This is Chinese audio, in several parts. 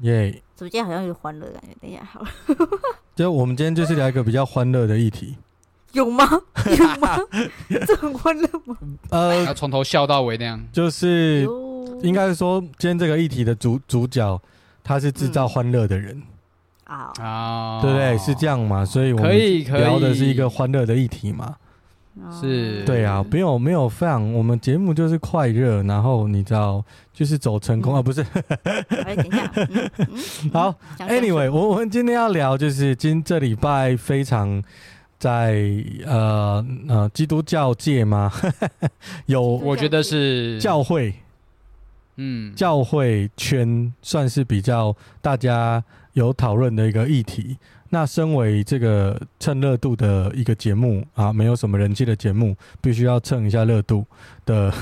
耶！怎么今天好像有欢乐的感觉？等一下，好了，就我们今天就是聊一个比较欢乐的议题。有吗？有吗？这很欢乐吗？呃，要从头笑到尾那样。就是应该是说，今天这个议题的主主角，他是制造欢乐的人，啊，啊，对不对？是这样嘛？所以我们可以可以聊的是一个欢乐的议题嘛？是对啊，没有没有非常，我们节目就是快乐，然后你知道，就是走成功、嗯、啊，不是？哎，等一下，嗯 嗯、好，Anyway，我我们今天要聊就是今这礼拜非常在呃呃基督教界吗？有，我觉得是教会，嗯，教会圈算是比较大家有讨论的一个议题。那身为这个蹭热度的一个节目啊，没有什么人气的节目，必须要蹭一下热度的。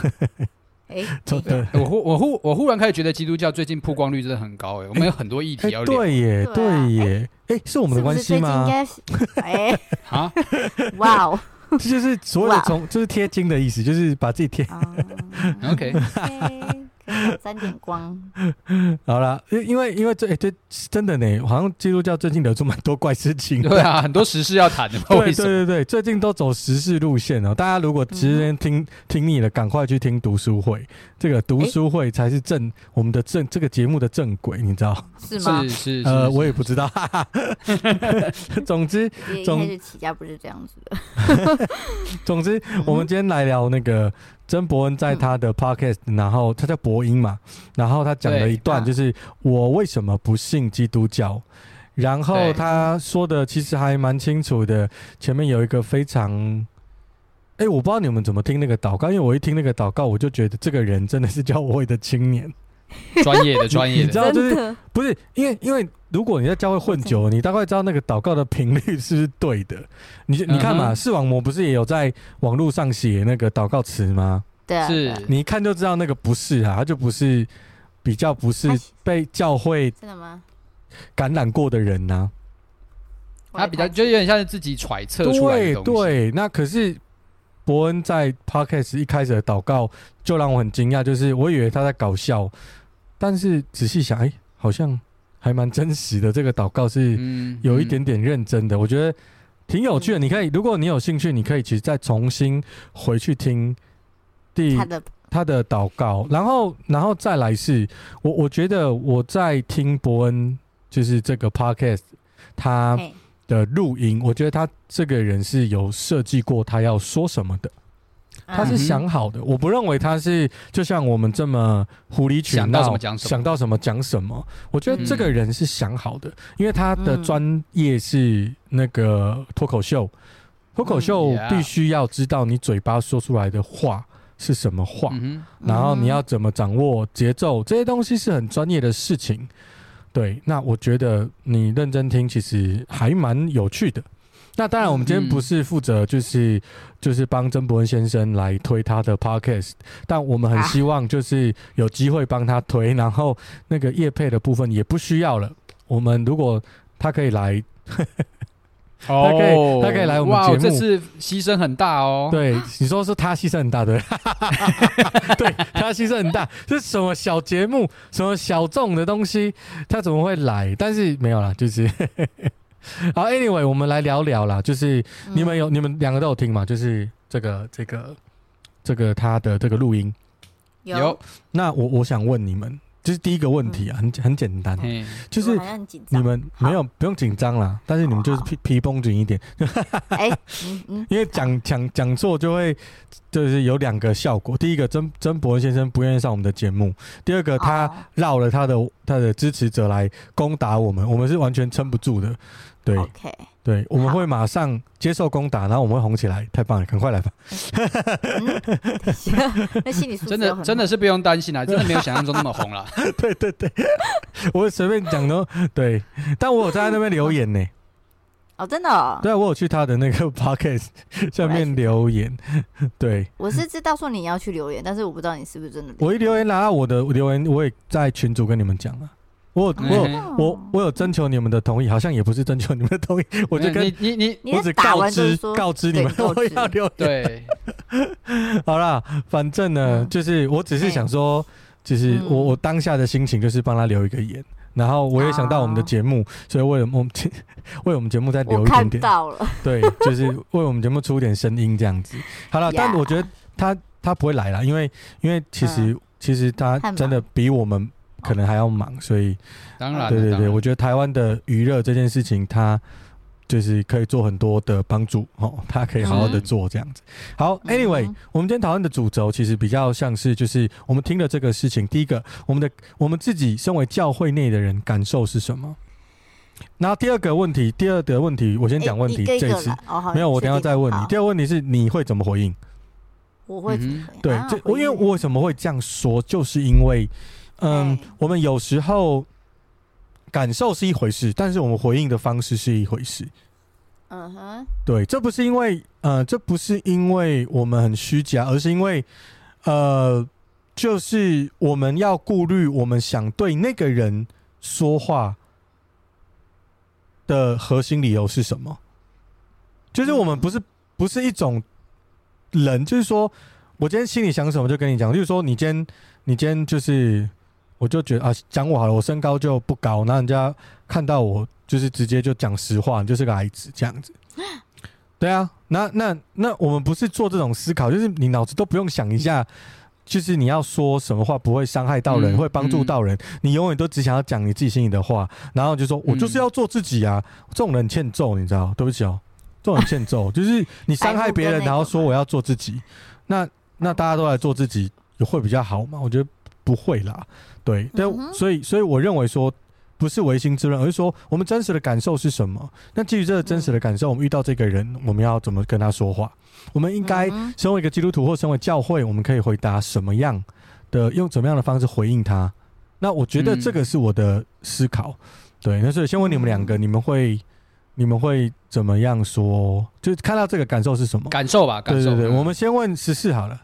哎、欸，我忽我忽我忽然开始觉得基督教最近曝光率真的很高哎、欸，我们有很多议题要。对耶，对耶，哎、欸，是我们的关系吗？哎，啊，哇哦，这就是所有的从，就是贴金的意思，就是把自己贴。OK。沾点光，好了，因因为因为这哎、欸、这真的呢，好像基督教最近惹出蛮多怪事情。对啊，很多时事要谈的。对对对对，最近都走时事路线哦。大家如果直接听、嗯、听腻了，赶快去听读书会。这个读书会才是正、欸、我们的正这个节目的正轨，你知道是吗？是是，是呃，我也不知道。哈 哈总之，总之起家不是这样子的。总之，我们今天来聊那个。曾伯恩在他的 podcast，、嗯、然后他叫伯音嘛，然后他讲了一段，就是我为什么不信基督教，然后他说的其实还蛮清楚的。前面有一个非常，哎、欸，我不知道你们怎么听那个祷告，因为我一听那个祷告，我就觉得这个人真的是教会的青年，专业的专业的，你知道就是不是？因为因为如果你在教会混久了，你大概知道那个祷告的频率是不是对的。你你看嘛，视网膜不是也有在网络上写那个祷告词吗？对啊，是你一看就知道那个不是啊，他就不是比较不是被教会真的吗？感染过的人呢、啊？他比较就有点像是自己揣测出来的东西。对对，那可是伯恩在 Podcast 一开始的祷告就让我很惊讶，就是我以为他在搞笑，但是仔细想，哎、欸，好像还蛮真实的。这个祷告是有一点点认真的，嗯嗯、我觉得挺有趣的。你可以，如果你有兴趣，你可以其实再重新回去听。第他的他的祷告，然后然后再来是我我觉得我在听伯恩就是这个 podcast 他的录音，我觉得他这个人是有设计过他要说什么的，他是想好的。我不认为他是就像我们这么狐狸取闹，想到什么讲什么，想到什么讲什么。我觉得这个人是想好的，因为他的专业是那个脱口秀，脱口秀必须要知道你嘴巴说出来的话。是什么话？嗯、然后你要怎么掌握节奏？这些东西是很专业的事情。对，那我觉得你认真听，其实还蛮有趣的。那当然，我们今天不是负责就是、嗯、就是帮曾博恩先生来推他的 podcast，但我们很希望就是有机会帮他推，然后那个叶配的部分也不需要了。我们如果他可以来。哦，他可以，他可以来我们节目。这次牺牲很大哦。对，你说是他牺牲很大，对，对他牺牲很大。这是什么小节目，什么小众的东西，他怎么会来？但是没有啦，就是 好。Anyway，我们来聊聊啦，就是你们有，嗯、你们两个都有听嘛？就是这个，这个，这个他的这个录音。有。那我我想问你们。就是第一个问题啊，很很简单，就是你们没有不用紧张啦，但是你们就是皮皮绷紧一点，哎，因为讲讲讲座就会就是有两个效果，第一个曾曾博恩先生不愿意上我们的节目，第二个他绕了他的他的支持者来攻打我们，我们是完全撑不住的，对。对，我们会马上接受攻打，然后我们会红起来，太棒了，赶快来吧！那心里真的真的是不用担心啦，真的没有想象中那么红了。对对对，我随便讲都对，但我有在那边留言呢。哦，真的、哦。对啊，我有去他的那个 podcast 下面留言。对，我是知道说你要去留言，但是我不知道你是不是真的留。我一留言拿到我的留言，我也在群组跟你们讲了。我我我我有征求你们的同意，好像也不是征求你们的同意，我就跟你你你，你我只告知告知你们我要留言。对，好啦，反正呢，嗯、就是我只是想说，就是我我当下的心情就是帮他留一个言，然后我也想到我们的节目，所以为了我们 为我们节目再留一点点，到了，对，就是为我们节目出点声音这样子。好了，但我觉得他他不会来了，因为因为其实、嗯、其实他真的比我们。可能还要忙，所以当然，对对对，我觉得台湾的娱乐这件事情，它就是可以做很多的帮助哦，他可以好好的做这样子。嗯、好，Anyway，、嗯、我们今天讨论的主轴其实比较像是，就是我们听了这个事情，第一个，我们的我们自己身为教会内的人感受是什么？然后第二个问题，第二个问题，我先讲问题，欸、这一次、哦、没有，我等下再问你。第二个问题是你会怎么回应？我会怎么回应？对，这我因为我为什么会这样说，就是因为。嗯，我们有时候感受是一回事，但是我们回应的方式是一回事。嗯哼，对，这不是因为呃，这不是因为我们很虚假，而是因为呃，就是我们要顾虑我们想对那个人说话的核心理由是什么。就是我们不是不是一种人，就是说我今天心里想什么就跟你讲，就是说你今天你今天就是。我就觉得啊，讲我好了，我身高就不高，那人家看到我就是直接就讲实话，你就是个矮子这样子。对啊，那那那我们不是做这种思考，就是你脑子都不用想一下，就是你要说什么话不会伤害到人，嗯、会帮助到人，嗯、你永远都只想要讲你自己心里的话，然后就说我就是要做自己啊，嗯、这种人欠揍，你知道？对不起哦，这种人欠揍，就是你伤害别人，然后说我要做自己，那那大家都来做自己，会比较好吗？我觉得不会啦。对，但、嗯、所以，所以我认为说，不是唯心之论，而是说我们真实的感受是什么？那基于这个真实的感受，嗯、我们遇到这个人，我们要怎么跟他说话？我们应该身为一个基督徒或身为教会，我们可以回答什么样的，用怎么样的方式回应他？那我觉得这个是我的思考。嗯、对，那所以先问你们两个，你们会你们会怎么样说？就看到这个感受是什么？感受吧，感受。对对对，我们先问十四好了。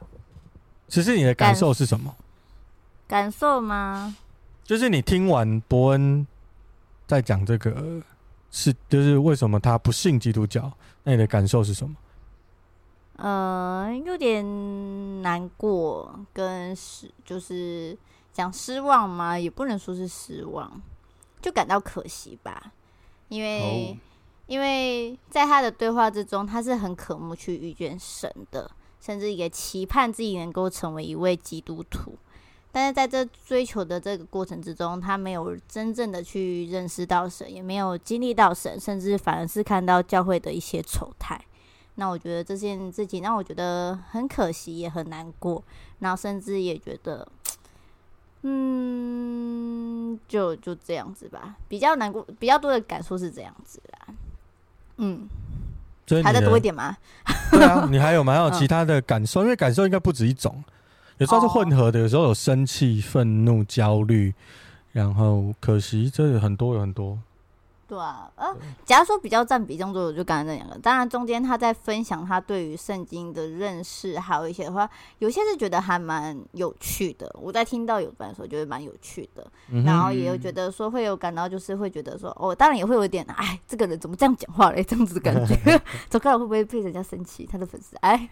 十四，你的感受是什么？感受吗？就是你听完伯恩在讲这个是，就是为什么他不信基督教？那你的感受是什么？呃，有点难过，跟失，就是讲失望吗？也不能说是失望，就感到可惜吧。因为，oh. 因为在他的对话之中，他是很渴慕去遇见神的，甚至也期盼自己能够成为一位基督徒。但是在这追求的这个过程之中，他没有真正的去认识到神，也没有经历到神，甚至反而是看到教会的一些丑态。那我觉得这件事情让我觉得很可惜，也很难过。然后甚至也觉得，嗯，就就这样子吧，比较难过，比较多的感受是这样子啦。嗯，还再多一点吗？对啊，你还有蛮有 其他的感受，因为感受应该不止一种。有时候是混合的，有时候有生气、愤怒、焦虑，然后可惜，这有很多，有很多。对啊，呃，假如说比较占比重多，我就刚才那两个。当然，中间他在分享他对于圣经的认识，还有一些的话，有些是觉得还蛮有趣的。我在听到有关的时候，觉得蛮有趣的。嗯、然后也有觉得说会有感到，就是会觉得说，哦，当然也会有一点，哎，这个人怎么这样讲话嘞？这样子的感觉，走开了会不会被人家生气？他的粉丝，哎，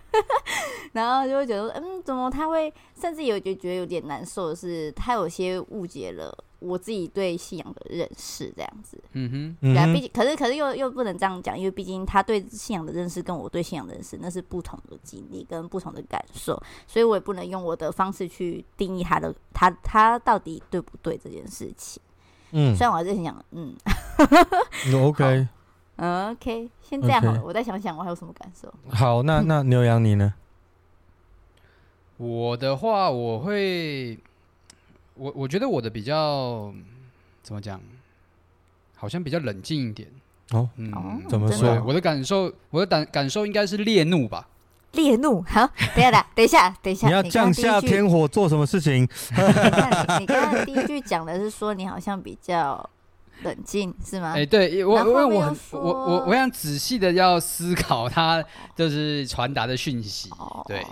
然后就会觉得，嗯，怎么他会，甚至有就觉得有点难受的是，他有些误解了。我自己对信仰的认识这样子，嗯哼，对啊，毕竟可是可是又又不能这样讲，因为毕竟他对信仰的认识跟我对信仰的认识那是不同的经历跟不同的感受，所以我也不能用我的方式去定义他的他他到底对不对这件事情。嗯，虽然我还是很想，嗯，OK，嗯，OK，先这样好了，我再想想我还有什么感受。好，那那牛羊你呢？我的话，我会。我我觉得我的比较怎么讲，好像比较冷静一点哦。嗯，怎么说？我的感受，我的感感受应该是烈怒吧？烈怒。好，等一下，等一下，等一下。你要降下天火做什么事情？你刚刚第一句讲的是说你好像比较冷静是吗？哎、欸，对我，因为我很我我我想仔细的要思考他就是传达的讯息。哦、对，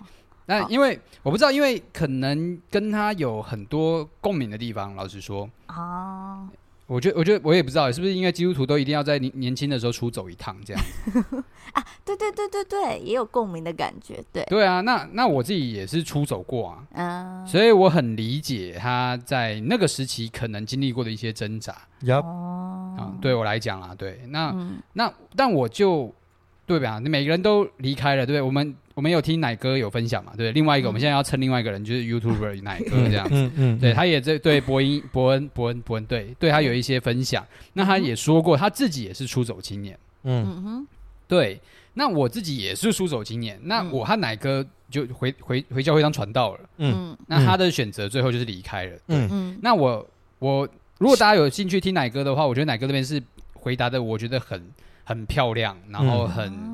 那因为我不知道，因为可能跟他有很多共鸣的地方。老实说，哦。我觉得，我觉得我也不知道，是不是因为基督徒都一定要在年年轻的时候出走一趟这样 啊？对对对对对，也有共鸣的感觉，对。对啊，那那我自己也是出走过啊，嗯，所以我很理解他在那个时期可能经历过的一些挣扎。哦，啊，对我来讲啊，对，那、嗯、那但我就对吧？你每个人都离开了，对不对？我们。我们有听奶哥有分享嘛？对，另外一个、嗯、我们现在要称另外一个人，就是 YouTuber 奶哥这样子。嗯嗯，对，他也在对伯恩伯恩伯恩伯恩对对他有一些分享。那他也说过，他自己也是出走青年。嗯哼，对。那我自己也是出走青年。那我和奶哥就回回回教会当传道了。嗯。那他的选择最后就是离开了。嗯嗯。那我我如果大家有兴趣听奶哥的话，我觉得奶哥这边是回答的，我觉得很很漂亮，然后很。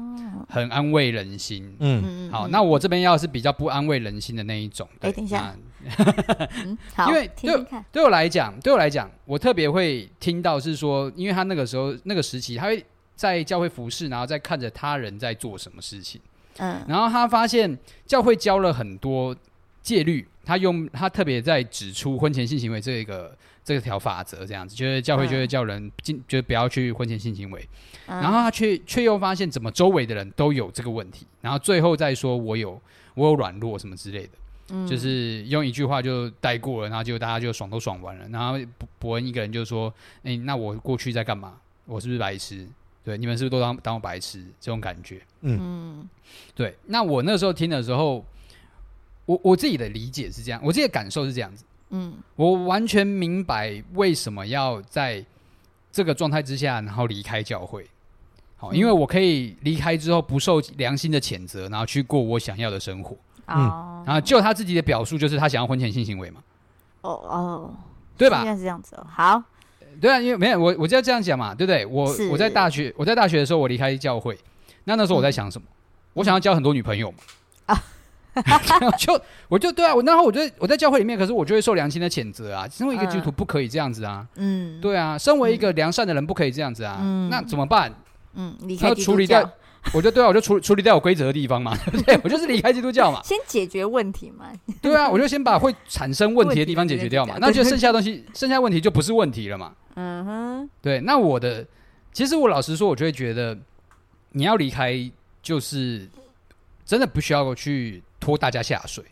嗯很安慰人心，嗯，好，那我这边要是比较不安慰人心的那一种，哎，等一下，因为对对我来讲，对我来讲，我特别会听到是说，因为他那个时候那个时期，他会在教会服侍，然后在看着他人在做什么事情，嗯，然后他发现教会教了很多戒律，他用他特别在指出婚前性行为这个。这条法则这样子，就是教会就会叫人进，嗯、就是不要去婚前性行为，嗯、然后他却却又发现怎么周围的人都有这个问题，然后最后再说我有我有软弱什么之类的，嗯、就是用一句话就带过了，然后就大家就爽都爽完了，然后伯伯恩一个人就说：“哎，那我过去在干嘛？我是不是白痴？对，你们是不是都当当我白痴？这种感觉，嗯，对。那我那时候听的时候，我我自己的理解是这样，我自己的感受是这样子。”嗯，我完全明白为什么要在这个状态之下，然后离开教会。好，因为我可以离开之后不受良心的谴责，然后去过我想要的生活。嗯，然后就他自己的表述，就是他想要婚前性行为嘛。哦哦，对吧？应该是这样子哦。好，对啊，因为没有我，我就要这样讲嘛，对不对？我我在大学，我在大学的时候，我离开教会，那那时候我在想什么？我想要交很多女朋友嘛。啊。就 我就对啊，我然后我觉得我在教会里面，可是我就会受良心的谴责啊。身为一个基督徒，不可以这样子啊。嗯，对啊，身为一个良善的人，不可以这样子啊。嗯，那怎么办？嗯，离开基督教。处理掉，我就对啊，我就处处理掉有规则的地方嘛。对，我就是离开基督教嘛。先解决问题嘛。对啊，我就先把会产生问题的地方解决掉嘛。那就剩下东西，剩下问题就不是问题了嘛。嗯哼。对，那我的其实我老实说，我就会觉得你要离开，就是真的不需要去。拖大家下水，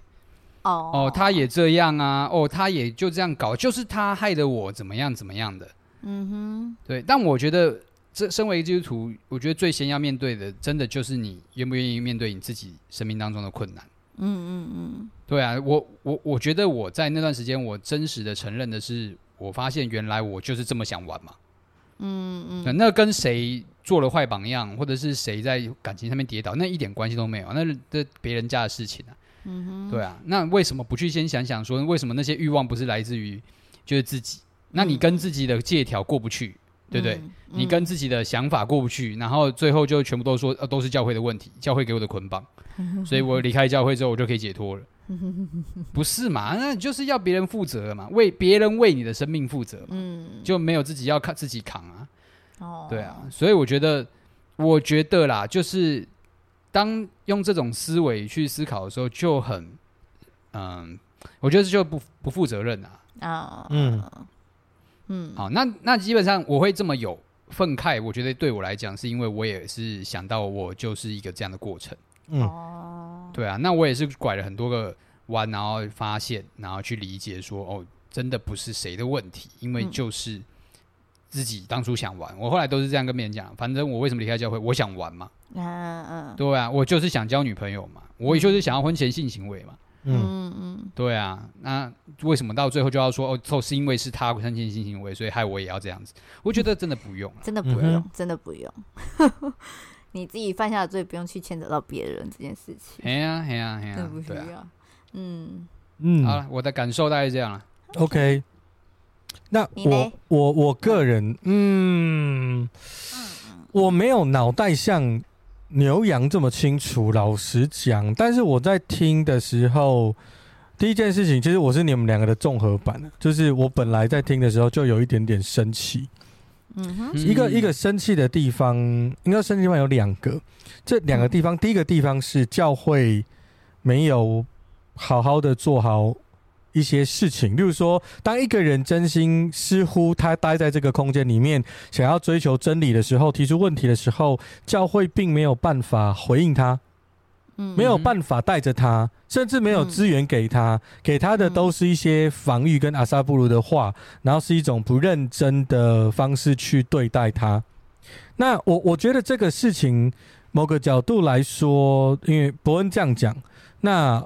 哦哦，他也这样啊，哦，他也就这样搞，就是他害得我怎么样怎么样的，嗯哼，对。但我觉得，这身为基督徒，我觉得最先要面对的，真的就是你愿不愿意面对你自己生命当中的困难。嗯嗯嗯，对啊，我我我觉得我在那段时间，我真实的承认的是，我发现原来我就是这么想玩嘛。嗯嗯，那跟谁做了坏榜样，或者是谁在感情上面跌倒，那一点关系都没有，那是这别人家的事情啊。嗯哼，对啊，那为什么不去先想想说，为什么那些欲望不是来自于就是自己？那你跟自己的借条过不去，对不对？你跟自己的想法过不去，然后最后就全部都说，呃，都是教会的问题，教会给我的捆绑，所以我离开教会之后，我就可以解脱了。不是嘛？那就是要别人负责嘛，为别人为你的生命负责嘛，嗯，就没有自己要扛自己扛啊。哦，对啊，所以我觉得，我觉得啦，就是当用这种思维去思考的时候，就很，嗯，我觉得就不不负责任啊。啊，嗯嗯，好，那那基本上我会这么有愤慨，我觉得对我来讲，是因为我也是想到我就是一个这样的过程。嗯，对啊，那我也是拐了很多个弯，然后发现，然后去理解说，哦，真的不是谁的问题，因为就是自己当初想玩。嗯、我后来都是这样跟别人讲，反正我为什么离开教会，我想玩嘛。嗯嗯，对啊，我就是想交女朋友嘛，我也就是想要婚前性行为嘛。嗯嗯，对啊，那为什么到最后就要说，哦，是因为是他婚前性行为，所以害我也要这样子？我觉得真的不用，真的不用，嗯、真的不用。你自己犯下的罪，不用去牵扯到别人这件事情。哎呀，哎呀，哎呀，不需要。嗯嗯，好了，我的感受大概是这样了。OK，那我我我个人，嗯，我没有脑袋像牛羊这么清楚，老实讲。但是我在听的时候，第一件事情，其实我是你们两个的综合版，就是我本来在听的时候就有一点点生气。嗯哼，一个一个生气的地方，应该生气地方有两个。这两个地方，第一个地方是教会没有好好的做好一些事情，例如说，当一个人真心似乎他待在这个空间里面，想要追求真理的时候，提出问题的时候，教会并没有办法回应他。没有办法带着他，甚至没有资源给他，嗯、给他的都是一些防御跟阿萨布鲁的话，然后是一种不认真的方式去对待他。那我我觉得这个事情某个角度来说，因为伯恩这样讲，那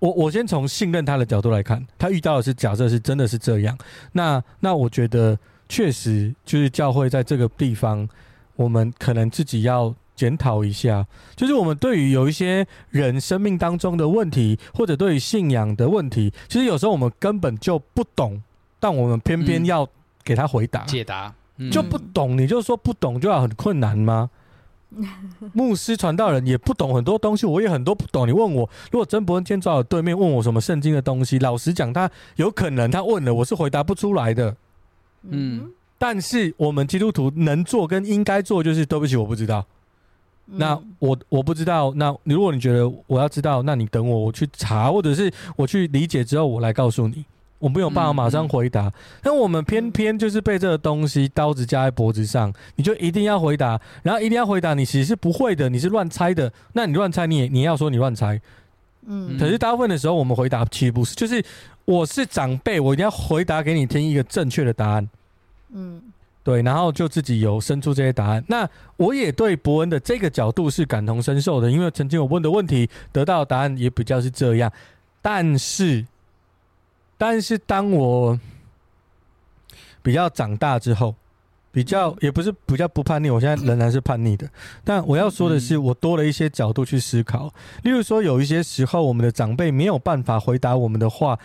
我我先从信任他的角度来看，他遇到的是假设是真的是这样，那那我觉得确实就是教会在这个地方，我们可能自己要。检讨一下，就是我们对于有一些人生命当中的问题，或者对于信仰的问题，其实有时候我们根本就不懂，但我们偏偏要给他回答、解答，嗯、就不懂。你就说不懂就要很困难吗？牧师传道人也不懂很多东西，我也很多不懂。你问我，如果真伯恩今天坐我对面问我什么圣经的东西，老实讲，他有可能他问了，我是回答不出来的。嗯，但是我们基督徒能做跟应该做，就是对不起，我不知道。那我我不知道，那如果你觉得我要知道，那你等我，我去查，或者是我去理解之后，我来告诉你。我没有办法马上回答，那、我们偏偏就是被这个东西刀子架在脖子上，你就一定要回答，然后一定要回答，你其实是不会的，你是乱猜的，那你乱猜，你也你要说你乱猜，嗯，可是大部分的时候，我们回答其实不是，就是我是长辈，我一定要回答给你听一个正确的答案，嗯。对，然后就自己有生出这些答案。那我也对伯恩的这个角度是感同身受的，因为曾经我问的问题得到的答案也比较是这样。但是，但是当我比较长大之后，比较也不是比较不叛逆，我现在仍然是叛逆的。但我要说的是，我多了一些角度去思考。例如说，有一些时候我们的长辈没有办法回答我们的话。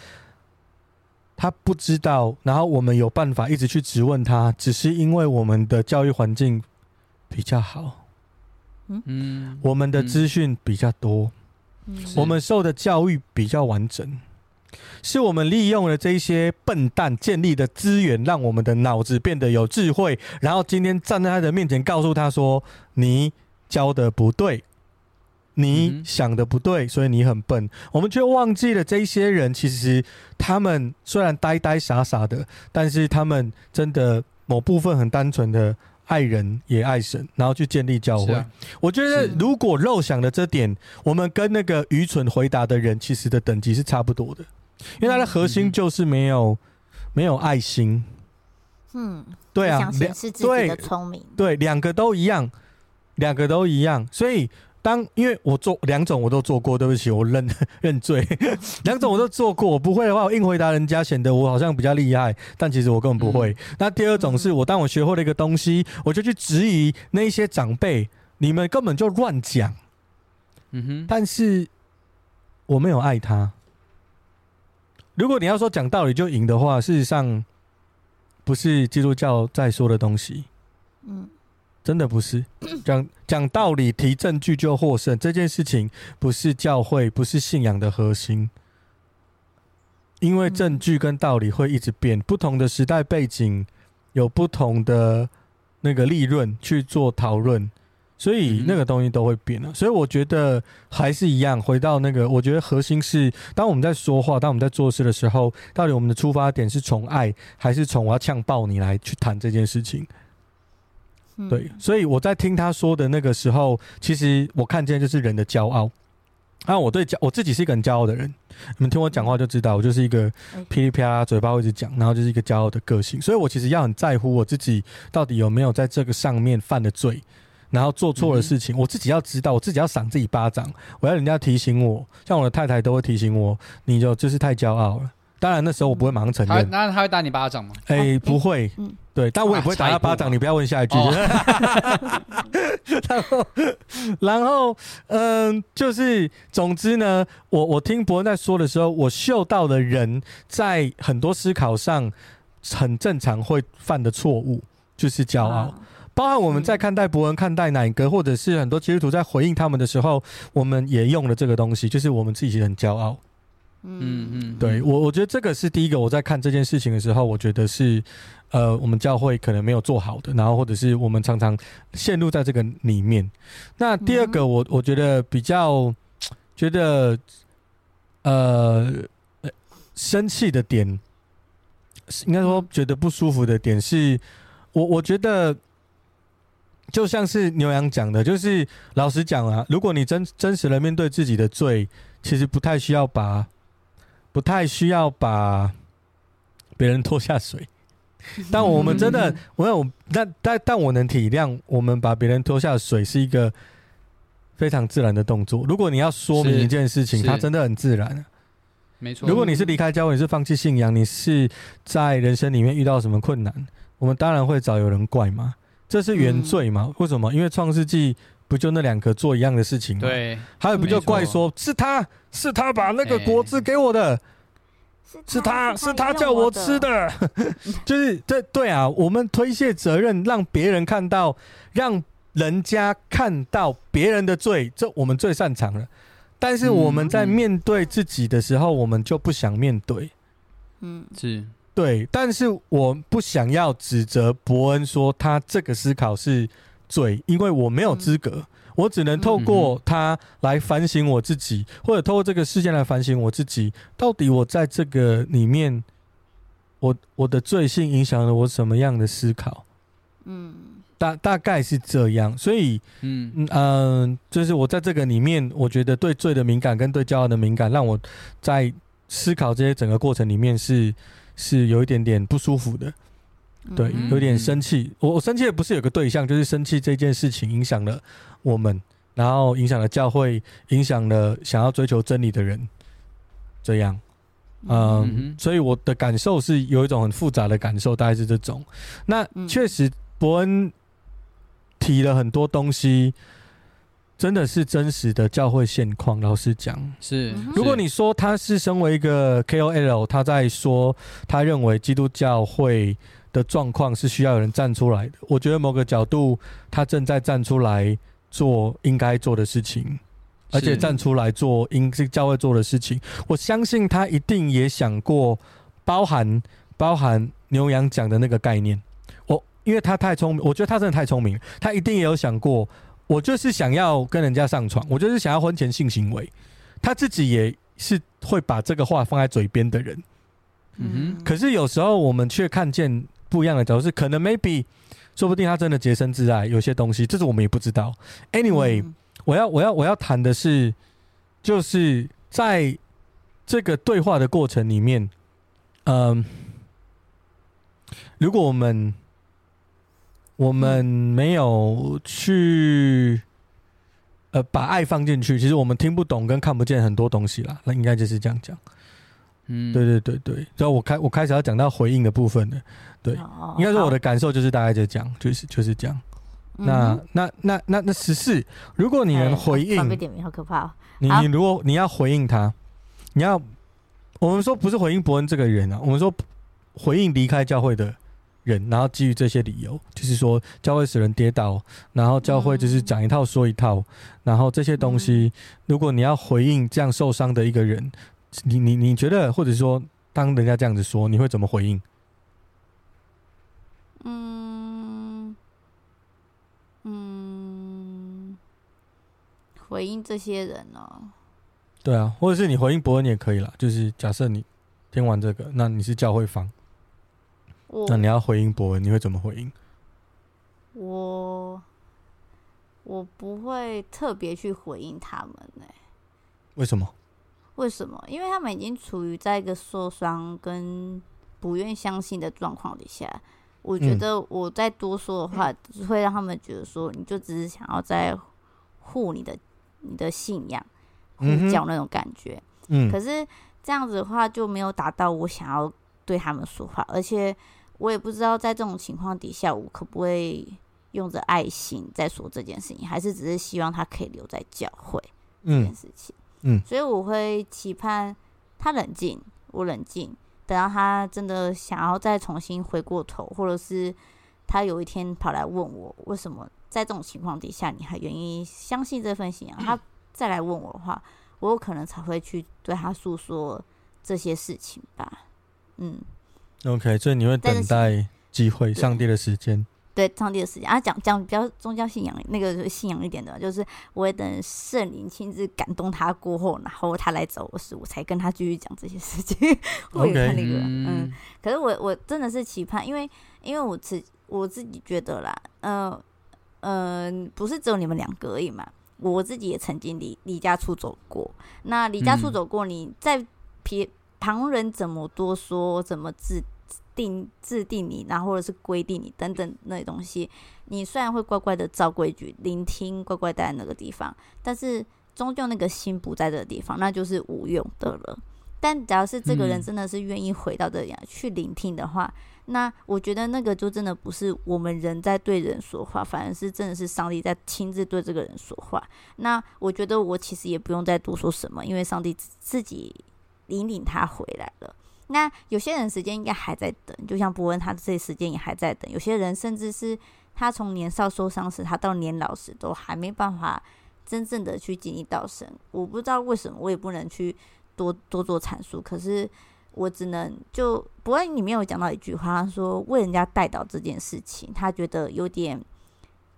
他不知道，然后我们有办法一直去质问他，只是因为我们的教育环境比较好，嗯，我们的资讯比较多，嗯，我们受的教育比较完整，是我们利用了这些笨蛋建立的资源，让我们的脑子变得有智慧，然后今天站在他的面前，告诉他说：“你教的不对。”你想的不对，所以你很笨。我们却忘记了这些人，其实他们虽然呆呆傻傻的，但是他们真的某部分很单纯的爱人也爱神，然后去建立教会。啊、我觉得如果漏想的这点，我们跟那个愚蠢回答的人其实的等级是差不多的，因为他的核心就是没有没有爱心。嗯，对啊，想显示自己的聪明，对，两个都一样，两个都一样，所以。当因为我做两种我都做过，对不起，我认 认罪。两种我都做过，我不会的话，我硬回答人家，显得我好像比较厉害，但其实我根本不会。嗯、那第二种是我当我学会了一个东西，我就去质疑那些长辈，你们根本就乱讲。嗯哼，但是我没有爱他。如果你要说讲道理就赢的话，事实上不是基督教在说的东西。嗯。真的不是讲讲道理、提证据就获胜这件事情，不是教会、不是信仰的核心。因为证据跟道理会一直变，不同的时代背景有不同的那个利润去做讨论，所以那个东西都会变了。所以我觉得还是一样，回到那个，我觉得核心是，当我们在说话、当我们在做事的时候，到底我们的出发点是从爱，还是从我要呛爆你来去谈这件事情？对，所以我在听他说的那个时候，其实我看见就是人的骄傲。啊，我对骄我自己是一个很骄傲的人，你们听我讲话就知道，我就是一个噼里啪啦嘴巴会一直讲，然后就是一个骄傲的个性。所以我其实要很在乎我自己到底有没有在这个上面犯了罪，然后做错了事情，我自己要知道，我自己要赏自己巴掌，我要人家提醒我，像我的太太都会提醒我，你就就是太骄傲了。当然那时候我不会马上承认，那他会打你巴掌吗？哎、欸，不会。嗯对，但我也不会打他巴掌。你不要问下一句。哦、然后，然后，嗯、呃，就是，总之呢，我我听伯恩在说的时候，我嗅到的人在很多思考上很正常会犯的错误，就是骄傲。啊、包含我们在看待伯恩、看待乃哥，或者是很多基督徒在回应他们的时候，我们也用了这个东西，就是我们自己很骄傲。嗯嗯，对我我觉得这个是第一个，我在看这件事情的时候，我觉得是呃，我们教会可能没有做好的，然后或者是我们常常陷入在这个里面。那第二个我，我我觉得比较觉得呃生气的点，应该说觉得不舒服的点是，我我觉得。就像是牛羊讲的，就是老实讲啊，如果你真真实的面对自己的罪，其实不太需要把，不太需要把别人拖下水。但我们真的，我有但但但我能体谅，我们把别人拖下水是一个非常自然的动作。如果你要说明一件事情，它真的很自然。没错。如果你是离开教会，你是放弃信仰，你是在人生里面遇到什么困难，我们当然会找有人怪嘛？这是原罪嘛？嗯、为什么？因为创世纪不就那两个做一样的事情吗？对，还有不就怪说是他是他把那个果子给我的，欸、是他是他叫我吃的，就是这对啊，我们推卸责任，让别人看到，让人家看到别人的罪，这我们最擅长了。但是我们在面对自己的时候，我们就不想面对。嗯，是。对，但是我不想要指责伯恩说他这个思考是罪，因为我没有资格，我只能透过他来反省我自己，或者透过这个事件来反省我自己，到底我在这个里面，我我的罪性影响了我什么样的思考？嗯，大大概是这样，所以嗯嗯、呃，就是我在这个里面，我觉得对罪的敏感跟对骄傲的敏感，让我在思考这些整个过程里面是。是有一点点不舒服的，对，有点生气。我我生气的不是有个对象，就是生气这件事情影响了我们，然后影响了教会，影响了想要追求真理的人，这样。嗯，所以我的感受是有一种很复杂的感受，大概是这种。那确实，伯恩提了很多东西。真的是真实的教会现况。老实讲，是如果你说他是身为一个 KOL，他在说他认为基督教会的状况是需要有人站出来的。我觉得某个角度，他正在站出来做应该做的事情，而且站出来做应是教会做的事情。我相信他一定也想过，包含包含牛羊讲的那个概念。我因为他太聪明，我觉得他真的太聪明，他一定也有想过。我就是想要跟人家上床，我就是想要婚前性行为。他自己也是会把这个话放在嘴边的人。嗯哼。可是有时候我们却看见不一样的角度，是可能 maybe 说不定他真的洁身自爱，有些东西，这是我们也不知道。Anyway，我要我要我要谈的是，就是在这个对话的过程里面，嗯，如果我们。我们没有去，呃，把爱放进去。其实我们听不懂跟看不见很多东西啦。那应该就是这样讲。嗯，对对对对。然后我开我开始要讲到回应的部分了。对，哦、应该说我的感受就是大概就这样，就是就是这样。嗯、那那那那那十四，如果你能回应，被、点名好可怕哦。你你如果你要回应他，你要我们说不是回应伯恩这个人啊，我们说回应离开教会的。人，然后基于这些理由，就是说教会使人跌倒，然后教会就是讲一套说一套，然后这些东西，如果你要回应这样受伤的一个人，你你你觉得，或者说当人家这样子说，你会怎么回应？嗯嗯，回应这些人呢？对啊，或者是你回应伯恩也可以啦，就是假设你听完这个，那你是教会方。那你要回应伯恩，你会怎么回应？我我不会特别去回应他们呢、欸。为什么？为什么？因为他们已经处于在一个受伤跟不愿相信的状况底下。我觉得我再多说的话，只会让他们觉得说，你就只是想要在护你的你的信仰、呼叫那种感觉。嗯。可是这样子的话，就没有达到我想要对他们说话，而且。我也不知道在这种情况底下，我可不可以用着爱心在说这件事情，还是只是希望他可以留在教会这件事情。嗯，嗯，所以我会期盼他冷静，我冷静，等到他真的想要再重新回过头，或者是他有一天跑来问我，为什么在这种情况底下你还愿意相信这份信仰？他再来问我的话，我有可能才会去对他诉说这些事情吧。嗯，OK，所以你会等待机会，上帝的时间。对上帝的时间啊，讲讲比较宗教信仰那个信仰一点的，就是我会等圣灵亲自感动他过后，然后他来找我时，我才跟他继续讲这些事情。我有看那个，嗯，可是我我真的是期盼，因为因为我自我自己觉得啦，嗯、呃、嗯、呃，不是只有你们两个而已嘛，我自己也曾经离离家出走过。那离家出走过，你在别旁人怎么多说，怎么制。定制定你，然后或者是规定你等等那些东西，你虽然会乖乖的照规矩，聆听，乖乖待在那个地方，但是终究那个心不在这个地方，那就是无用的了。但只要是这个人真的是愿意回到这里、嗯、去聆听的话，那我觉得那个就真的不是我们人在对人说话，反而是真的是上帝在亲自对这个人说话。那我觉得我其实也不用再多说什么，因为上帝自己引领他回来了。那有些人时间应该还在等，就像伯恩，他这时间也还在等。有些人甚至是他从年少受伤时，他到年老时都还没办法真正的去经历到神。我不知道为什么，我也不能去多多做阐述。可是我只能就不过里面有讲到一句话，他说为人家代祷这件事情，他觉得有点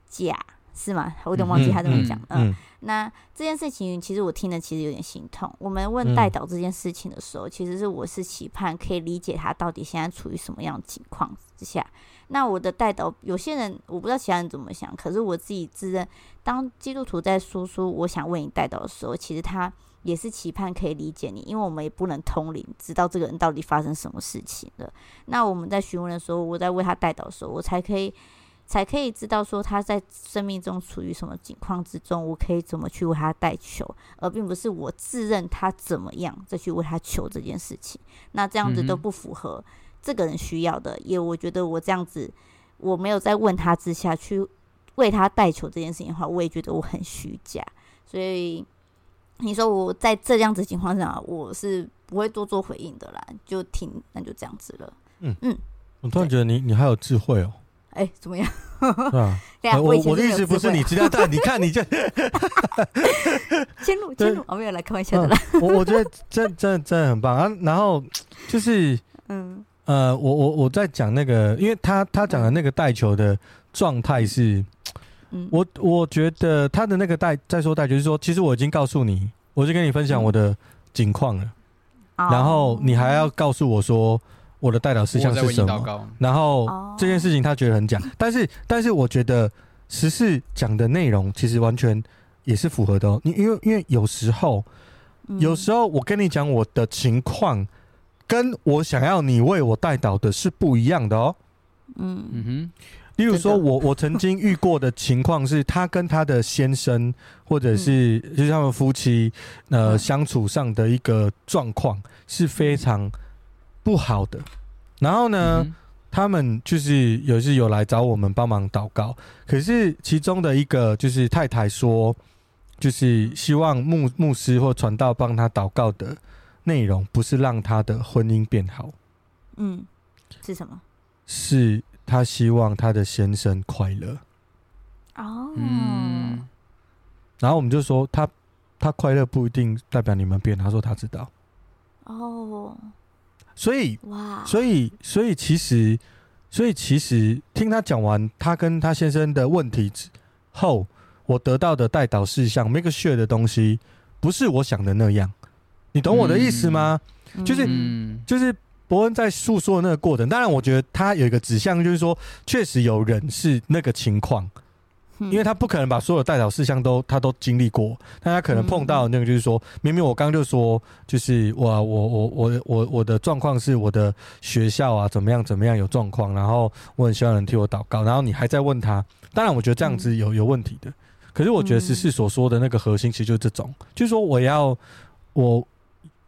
假。是吗？我有点忘记他怎么讲。嗯，嗯，嗯，那这件事情其实我听了，其实有点心痛。我们问代祷这件事情的时候，其实是我是期盼可以理解他到底现在处于什么样的情况之下。那我的代祷，有些人我不知道其他人怎么想，可是我自己自认，当基督徒在说出我想为你代祷的时候，其实他也是期盼可以理解你，因为我们也不能通灵，知道这个人到底发生什么事情了。那我们在询问的时候，我在为他代祷的时候，我才可以。才可以知道说他在生命中处于什么境况之中，我可以怎么去为他带求，而并不是我自认他怎么样再去为他求这件事情。那这样子都不符合这个人需要的，也我觉得我这样子我没有在问他之下去为他带求这件事情的话，我也觉得我很虚假。所以你说我在这样子情况下，我是不会多做回应的啦，就听那就这样子了。嗯嗯，我突然觉得你你还有智慧哦。哎，怎么样？啊，我我的意思不是你知道，但你看你这，迁怒迁怒，我没有来开玩笑的啦。我我觉得真真真的很棒啊。然后就是，嗯呃，我我我在讲那个，因为他他讲的那个带球的状态是，我我觉得他的那个代再说代，就是说，其实我已经告诉你，我就跟你分享我的景况了，然后你还要告诉我说。我的代表事项是什么？然后这件事情他觉得很假，但是但是我觉得十四讲的内容其实完全也是符合的哦。你因为因为有时候有时候我跟你讲我的情况，跟我想要你为我代祷的是不一样的哦。嗯嗯哼，例如说我 我曾经遇过的情况是，他跟他的先生或者是就是他们夫妻呃相处上的一个状况是非常。不好的，然后呢，嗯、他们就是有是有来找我们帮忙祷告，可是其中的一个就是太太说，就是希望牧牧师或传道帮他祷告的内容，不是让他的婚姻变好，嗯，是什么？是他希望他的先生快乐。哦，嗯，然后我们就说他他快乐不一定代表你们变，他说他知道。哦。所以，哇，所以，所以，其实，所以，其实，听他讲完他跟他先生的问题之后，我得到的代导事项，make sure 的东西，不是我想的那样。你懂我的意思吗？嗯、就是，嗯、就是伯恩在诉说的那个过程。当然，我觉得他有一个指向，就是说，确实有人是那个情况。因为他不可能把所有代表事项都他都经历过，但他可能碰到那个就是说，明明我刚就说，就是我我我我我我的状况是我的学校啊怎么样怎么样有状况，然后我很希望人替我祷告，然后你还在问他，当然我觉得这样子有有问题的，可是我觉得十四所说的那个核心其实就是这种，就是说我要我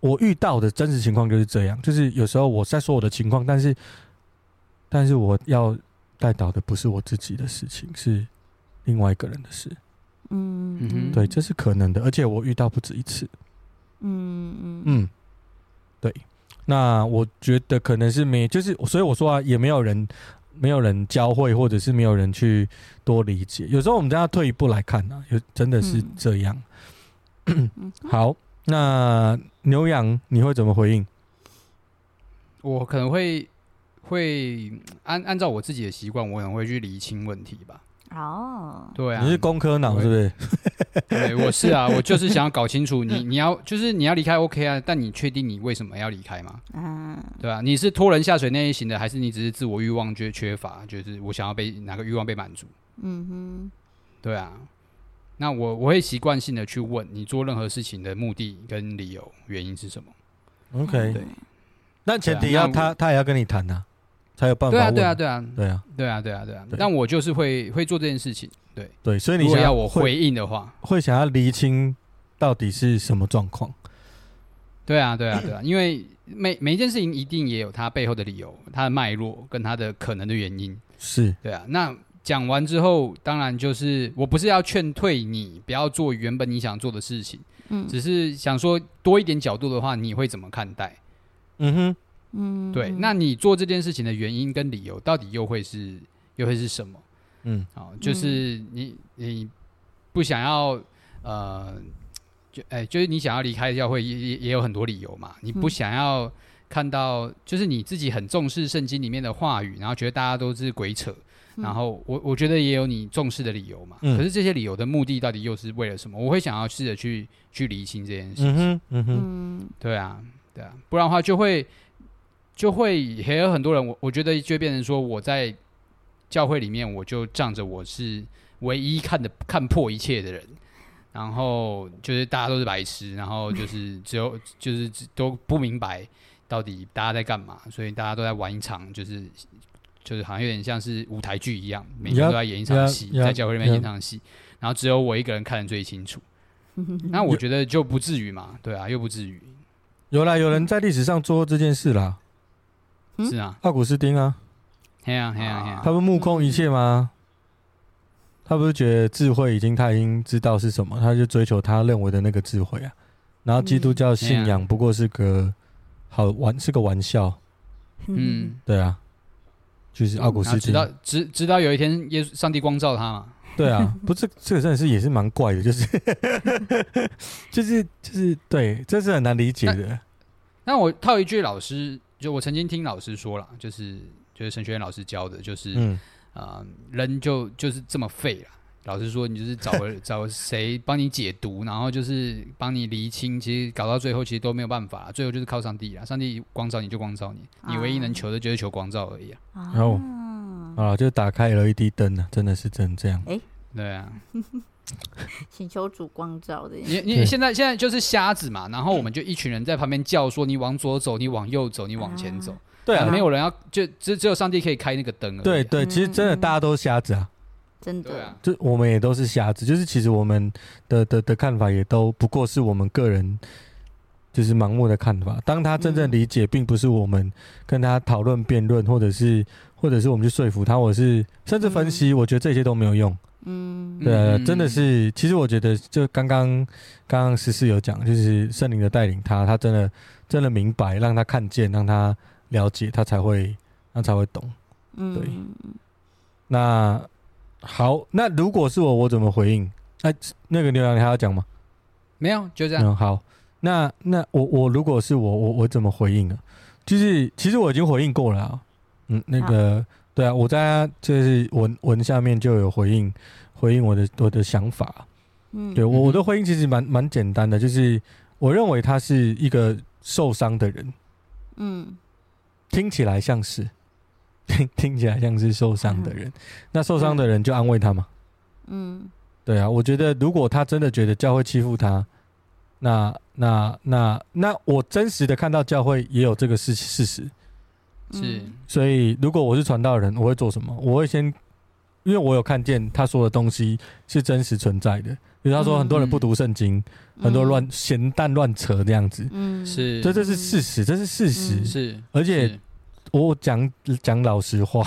我遇到的真实情况就是这样，就是有时候我在说我的情况，但是但是我要代祷的不是我自己的事情，是。另外一个人的事，嗯嗯，对，这是可能的，而且我遇到不止一次，嗯嗯嗯，对，那我觉得可能是没，就是所以我说啊，也没有人，没有人教会，或者是没有人去多理解。有时候我们都要退一步来看啊，有真的是这样。嗯、好，那牛羊你会怎么回应？我可能会会按按照我自己的习惯，我可能会去厘清问题吧。哦，对啊，你是工科脑是不是？对，我是啊，我就是想要搞清楚你你要就是你要离开 OK 啊，但你确定你为什么要离开吗？嗯，对啊，你是拖人下水那一型的，还是你只是自我欲望觉得缺乏，就是我想要被哪个欲望被满足？嗯哼，对啊，那我我会习惯性的去问你做任何事情的目的跟理由原因是什么？OK，对，那前提要他他也要跟你谈呐。才有办法。对啊，对啊，对啊，对啊，对啊，对啊，对啊。但我就是会会做这件事情，对对。所以你想要我回应的话，会想要厘清到底是什么状况？对啊，对啊，对啊。因为每每一件事情一定也有它背后的理由、它的脉络跟它的可能的原因。是对啊。那讲完之后，当然就是我不是要劝退你不要做原本你想做的事情，嗯，只是想说多一点角度的话，你会怎么看待？嗯哼。嗯，对，那你做这件事情的原因跟理由到底又会是又会是什么？嗯，好，就是你你不想要呃，就哎，就是你想要离开教会也也也有很多理由嘛。你不想要看到，就是你自己很重视圣经里面的话语，然后觉得大家都是鬼扯，然后我我觉得也有你重视的理由嘛。可是这些理由的目的到底又是为了什么？我会想要试着去去厘清这件事情。嗯哼，嗯哼，对啊，对啊，不然的话就会。就会也有很多人，我我觉得就变成说，我在教会里面，我就仗着我是唯一看的看破一切的人，然后就是大家都是白痴，然后就是只有 就是都不明白到底大家在干嘛，所以大家都在玩一场，就是就是好像有点像是舞台剧一样，每天都在演一场戏，在教会里面演一场戏，然后只有我一个人看得最清楚。那我觉得就不至于嘛，对啊，又不至于。有啦，有人在历史上做这件事啦。是啊，奥古斯丁啊，嘿啊嘿啊嘿啊，他不目空一切吗？他不是觉得智慧已经他已经知道是什么，他就追求他认为的那个智慧啊。然后基督教信仰不过是个好玩，是个玩笑。嗯，对啊，就是奥古斯丁。直到直直到有一天，耶稣上帝光照他嘛。对啊，不是这个真的是也是蛮怪的，就是 就是就是对，这是很难理解的。那我套一句老师。就我曾经听老师说了，就是就是神学院老师教的，就是嗯、呃，人就就是这么废了。老师说，你就是找 找谁帮你解读，然后就是帮你厘清，其实搞到最后其实都没有办法，最后就是靠上帝了。上帝光照你就光照你，你唯一能求的就是求光照而已啊。然后啊，就打开 LED 灯了，真的是真这样。哎、欸，对啊。请求主光照的，你你现在现在就是瞎子嘛，然后我们就一群人在旁边叫说：“你往左走，你往右走，你往前走。”对啊，没有人要，就只只有上帝可以开那个灯。对对，其实真的大家都是瞎子啊，真的啊，就我们也都是瞎子，就是其实我们的的的看法也都不过是我们个人就是盲目的看法。当他真正理解，并不是我们跟他讨论辩论，或者是或者是我们去说服他，或者是甚至分析，我觉得这些都没有用。嗯，对、啊，真的是，其实我觉得，就刚刚刚刚十四有讲，就是圣灵的带领他，他真的真的明白，让他看见，让他了解，他才会，他才会懂。嗯，对。那好，那如果是我，我怎么回应？那、啊，那个牛羊，你还要讲吗？没有，就这样。嗯，好。那那我我如果是我，我我怎么回应呢？就是其实我已经回应过了、啊。嗯，那个。对啊，我在就是文文下面就有回应，回应我的我的想法。嗯，对我我的回应其实蛮蛮简单的，就是我认为他是一个受伤的人。嗯，听起来像是，听 听起来像是受伤的人。嗯、那受伤的人就安慰他嘛。嗯，对啊，我觉得如果他真的觉得教会欺负他，那那那那我真实的看到教会也有这个事事实。是，所以如果我是传道人，我会做什么？我会先，因为我有看见他说的东西是真实存在的。比如他说很多人不读圣经，嗯、很多乱闲蛋乱扯这样子，嗯，是，这这是事实，这是事实，嗯、是。而且我讲讲老实话，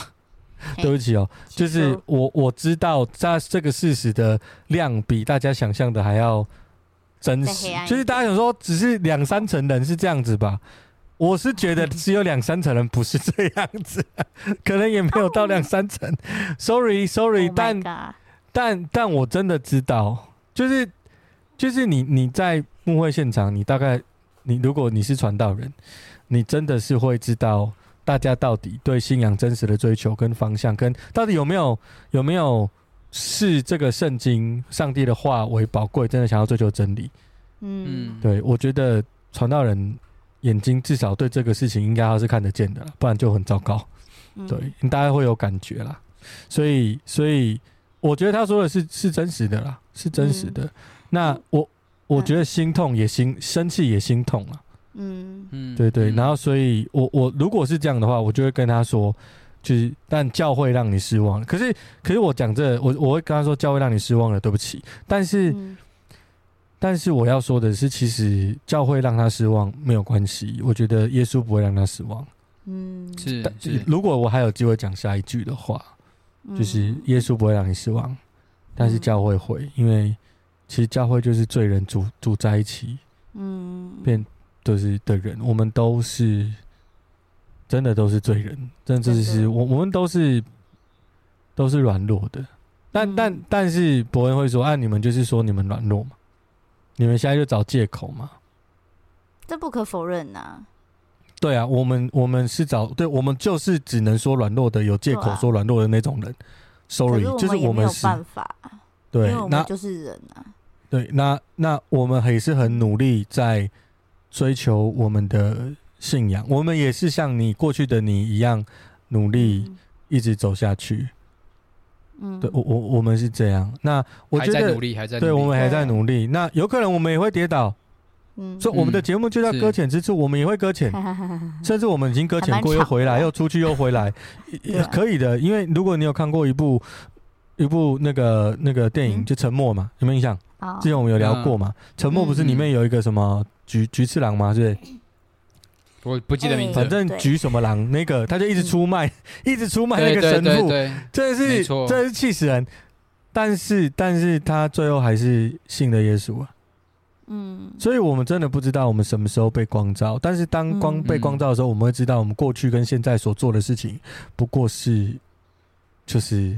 对不起哦，就是我我知道在这个事实的量比大家想象的还要真实，就是大家想说只是两三成人是这样子吧。我是觉得只有两三成人不是这样子，可能也没有到两三成。Sorry，Sorry，但但但我真的知道，就是就是你你在牧会现场，你大概你如果你是传道人，你真的是会知道大家到底对信仰真实的追求跟方向，跟到底有没有有没有视这个圣经上帝的话为宝贵，真的想要追求真理。嗯，对，我觉得传道人眼睛至少对这个事情应该要是看得见的，不然就很糟糕。对，你大家会有感觉啦。所以，所以我觉得他说的是是真实的啦，是真实的。那我我觉得心痛也心生气也心痛啊。嗯嗯，对对。然后，所以我我如果是这样的话，我就会跟他说，就是但教会让你失望。可是可是我讲这我我会跟他说教会让你失望了，对不起。但是。但是我要说的是，其实教会让他失望没有关系，我觉得耶稣不会让他失望。嗯，是。是如果我还有机会讲下一句的话，嗯、就是耶稣不会让你失望，但是教会会，因为其实教会就是罪人组组在一起，嗯，变就是的人，我们都是真的都是罪人，真的是我我们都是都是软弱的。但、嗯、但但是伯恩会说，啊，你们就是说你们软弱嘛。你们现在就找借口嘛？这不可否认呐、啊。对啊，我们我们是找，对，我们就是只能说软弱的，有借口说软弱的那种人。Sorry，就是我们没有办法。对，那就是人啊。对，那那我们也是很努力在追求我们的信仰，我们也是像你过去的你一样努力一直走下去。嗯，对我我我们是这样。那我觉得，还在努力，还在，对，我们还在努力。那有可能我们也会跌倒，嗯，所以我们的节目就叫搁浅之处，我们也会搁浅，甚至我们已经搁浅过，又回来，又出去，又回来，也可以的。因为如果你有看过一部一部那个那个电影，就《沉默》嘛，有没有印象？之前我们有聊过嘛，《沉默》不是里面有一个什么菊菊次郎吗？对不对？我不记得名字，反正菊什么郎那个，他就一直出卖，一直出卖那个神父，真的是，真的是气死人。但是，但是他最后还是信了耶稣啊。嗯，所以我们真的不知道我们什么时候被光照。但是当光被光照的时候，我们会知道我们过去跟现在所做的事情不过是就是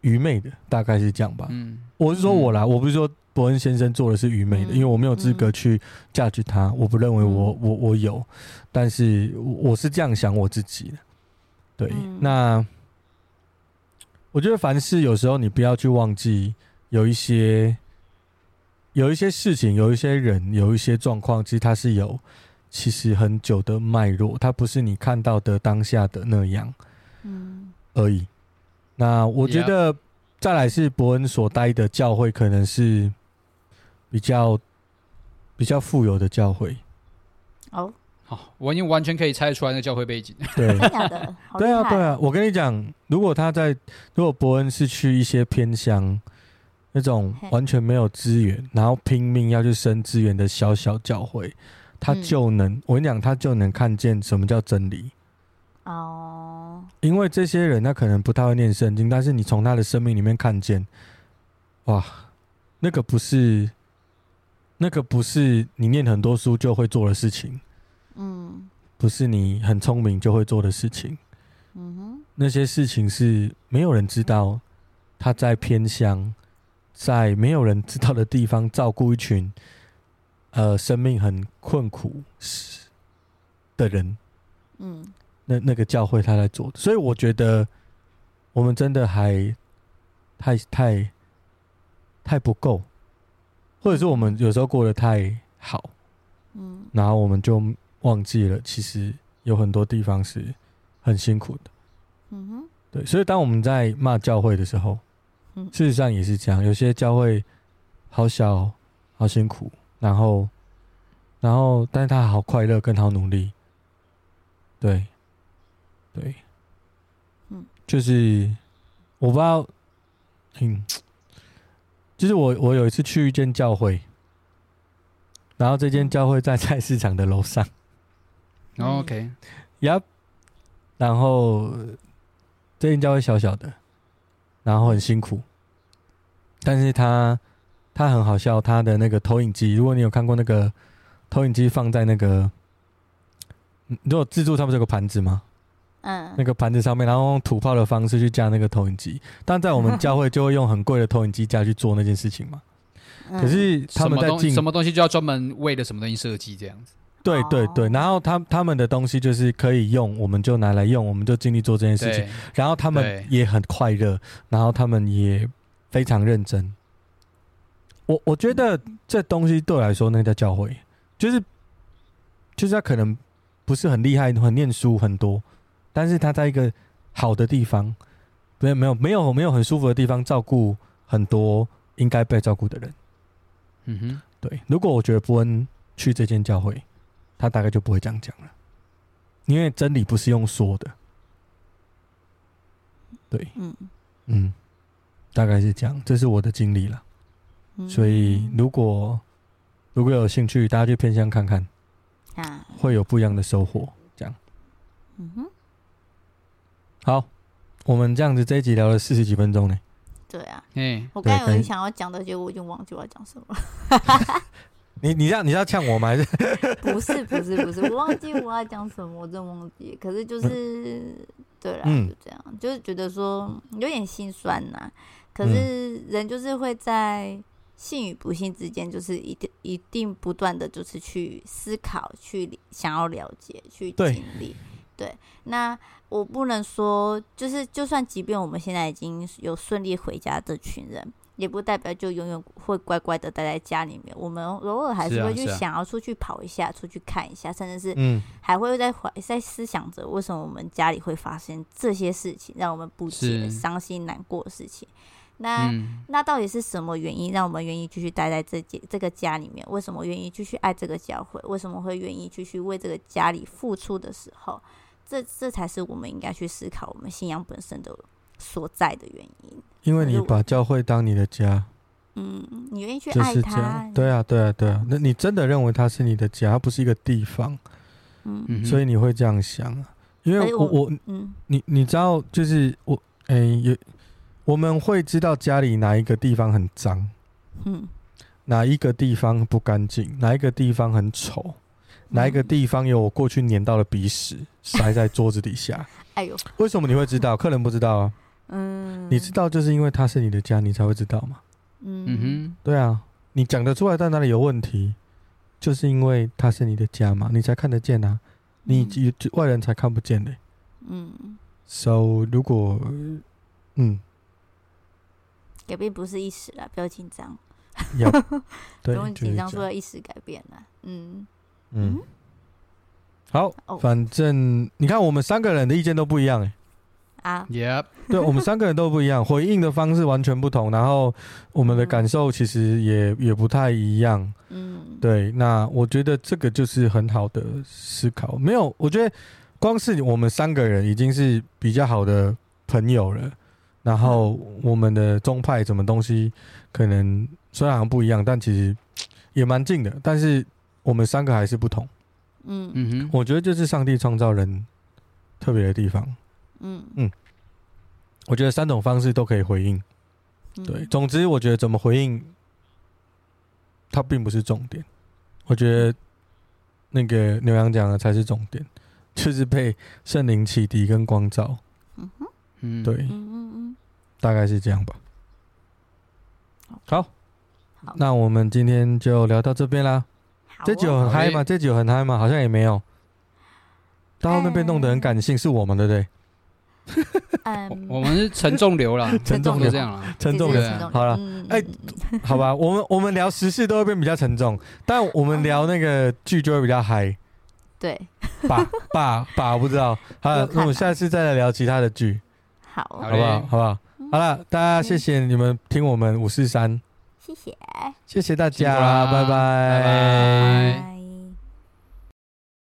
愚昧的，大概是这样吧。嗯，我是说我啦，我不是说。伯恩先生做的是愚昧的，因为我没有资格去价值他，我不认为我我我有，但是我是这样想我自己的。对，那我觉得凡事有时候你不要去忘记，有一些有一些事情，有一些人，有一些状况，其实它是有其实很久的脉络，它不是你看到的当下的那样，嗯，而已。那我觉得再来是伯恩所待的教会，可能是。比较比较富有的教会哦，好，我已经完全可以猜出来那个教会背景。对，对啊，对啊。我跟你讲，如果他在，如果伯恩是去一些偏乡那种完全没有资源，然后拼命要去生资源的小小教会，他就能，嗯、我跟你讲，他就能看见什么叫真理。哦，因为这些人他可能不太会念圣经，但是你从他的生命里面看见，哇，那个不是。那个不是你念很多书就会做的事情，嗯，不是你很聪明就会做的事情，嗯哼，那些事情是没有人知道，他在偏乡，在没有人知道的地方照顾一群，呃，生命很困苦的人，嗯，那那个教会他在做，所以我觉得我们真的还太太太不够。或者是我们有时候过得太好，嗯，然后我们就忘记了，其实有很多地方是很辛苦的，嗯哼，对。所以当我们在骂教会的时候，嗯，事实上也是这样，有些教会好小、好辛苦，然后，然后，但是他好快乐，跟好努力，对，对，嗯，就是我不知道，嗯。就是我，我有一次去一间教会，然后这间教会在菜市场的楼上。OK，呀，然后这间教会小小的，然后很辛苦，但是他他很好笑，他的那个投影机，如果你有看过那个投影机放在那个，如果自助他不是有个盘子吗？嗯，那个盘子上面，然后用土炮的方式去架那个投影机，但在我们教会就会用很贵的投影机架去做那件事情嘛。可是他们在进什么东西就要专门为了什么东西设计这样子。对对对，然后他他们的东西就是可以用，我们就拿来用，我们就尽力做这件事情。然后他们也很快乐，然后他们也非常认真。我我觉得这东西对我来说，那个叫教会，就是就是他可能不是很厉害，很念书很多，但是他在一个好的地方，没有没有没有没有很舒服的地方，照顾很多应该被照顾的人。嗯哼，对。如果我觉得波恩去这间教会。他大概就不会这样讲了，因为真理不是用说的，对，嗯。嗯，大概是这样，这是我的经历了，所以如果如果有兴趣，大家去偏乡看看，啊，会有不一样的收获，这样，嗯哼，好，我们这样子这一集聊了四十几分钟呢，对啊，嗯，我刚才有很想要讲的，结果我已经忘记我要讲什么了。你你要你要呛我吗？还是不是不是不是，我忘记我要讲什么，我真忘记。可是就是、嗯、对了，就这样，就是觉得说有点心酸呐、啊。可是人就是会在信与不信之间，就是一定一定不断的就是去思考，去想要了解，去经历。对，那我不能说，就是就算即便我们现在已经有顺利回家这群人。也不代表就永远会乖乖的待在家里面，我们偶尔还是会去想要出去跑一下，出去看一下，甚至是还会在怀在思想着为什么我们家里会发生这些事情，让我们不解伤心难过的事情。那那到底是什么原因让我们愿意继续待在这间这个家里面？为什么愿意继续爱这个教会？为什么会愿意继续为这个家里付出的时候，这这才是我们应该去思考我们信仰本身的所在的原因。因为你把教会当你的家，嗯，你愿意去爱他，对啊，对啊，对啊。那你真的认为它是你的家，它不是一个地方，嗯，所以你会这样想啊？因为我我，嗯，你你知道，就是我，哎，有我们会知道家里哪一个地方很脏，嗯，哪一个地方不干净，哪一个地方很丑，哪一个地方有我过去粘到的鼻屎塞在桌子底下，哎呦，为什么你会知道？客人不知道啊。嗯，你知道，就是因为他是你的家，你才会知道吗？嗯哼，对啊，你讲得出来，在哪里有问题，就是因为他是你的家嘛，你才看得见啊，你外人才看不见的。嗯，so 如果嗯，改变不是一时啦，不要紧张，不用紧张，说要一时改变啦。嗯嗯，好，反正你看，我们三个人的意见都不一样，哎。啊，Yep，对，我们三个人都不一样，回应的方式完全不同，然后我们的感受其实也也不太一样。嗯，对，那我觉得这个就是很好的思考。没有，我觉得光是我们三个人已经是比较好的朋友了。然后我们的宗派什么东西可能虽然不一样，但其实也蛮近的。但是我们三个还是不同。嗯嗯哼，我觉得就是上帝创造人特别的地方。嗯嗯，我觉得三种方式都可以回应，对。总之，我觉得怎么回应，它并不是重点。我觉得那个牛羊讲的才是重点，就是被圣灵启迪跟光照。嗯哼，嗯，对，嗯嗯嗯，大概是这样吧。好，那我们今天就聊到这边啦。这酒很嗨吗？这酒很嗨吗？好像也没有。到后面被弄得很感性，是我们对不对？嗯，我们是沉重流了，沉重流这样了，沉重流。好了，哎，好吧，我们我们聊时事都会变比较沉重，但我们聊那个剧就会比较嗨。对，爸爸爸，我不知道。好，那我们下次再来聊其他的剧。好，好不好？好不好？好了，大家谢谢你们听我们五四三，谢谢，谢谢大家，拜拜。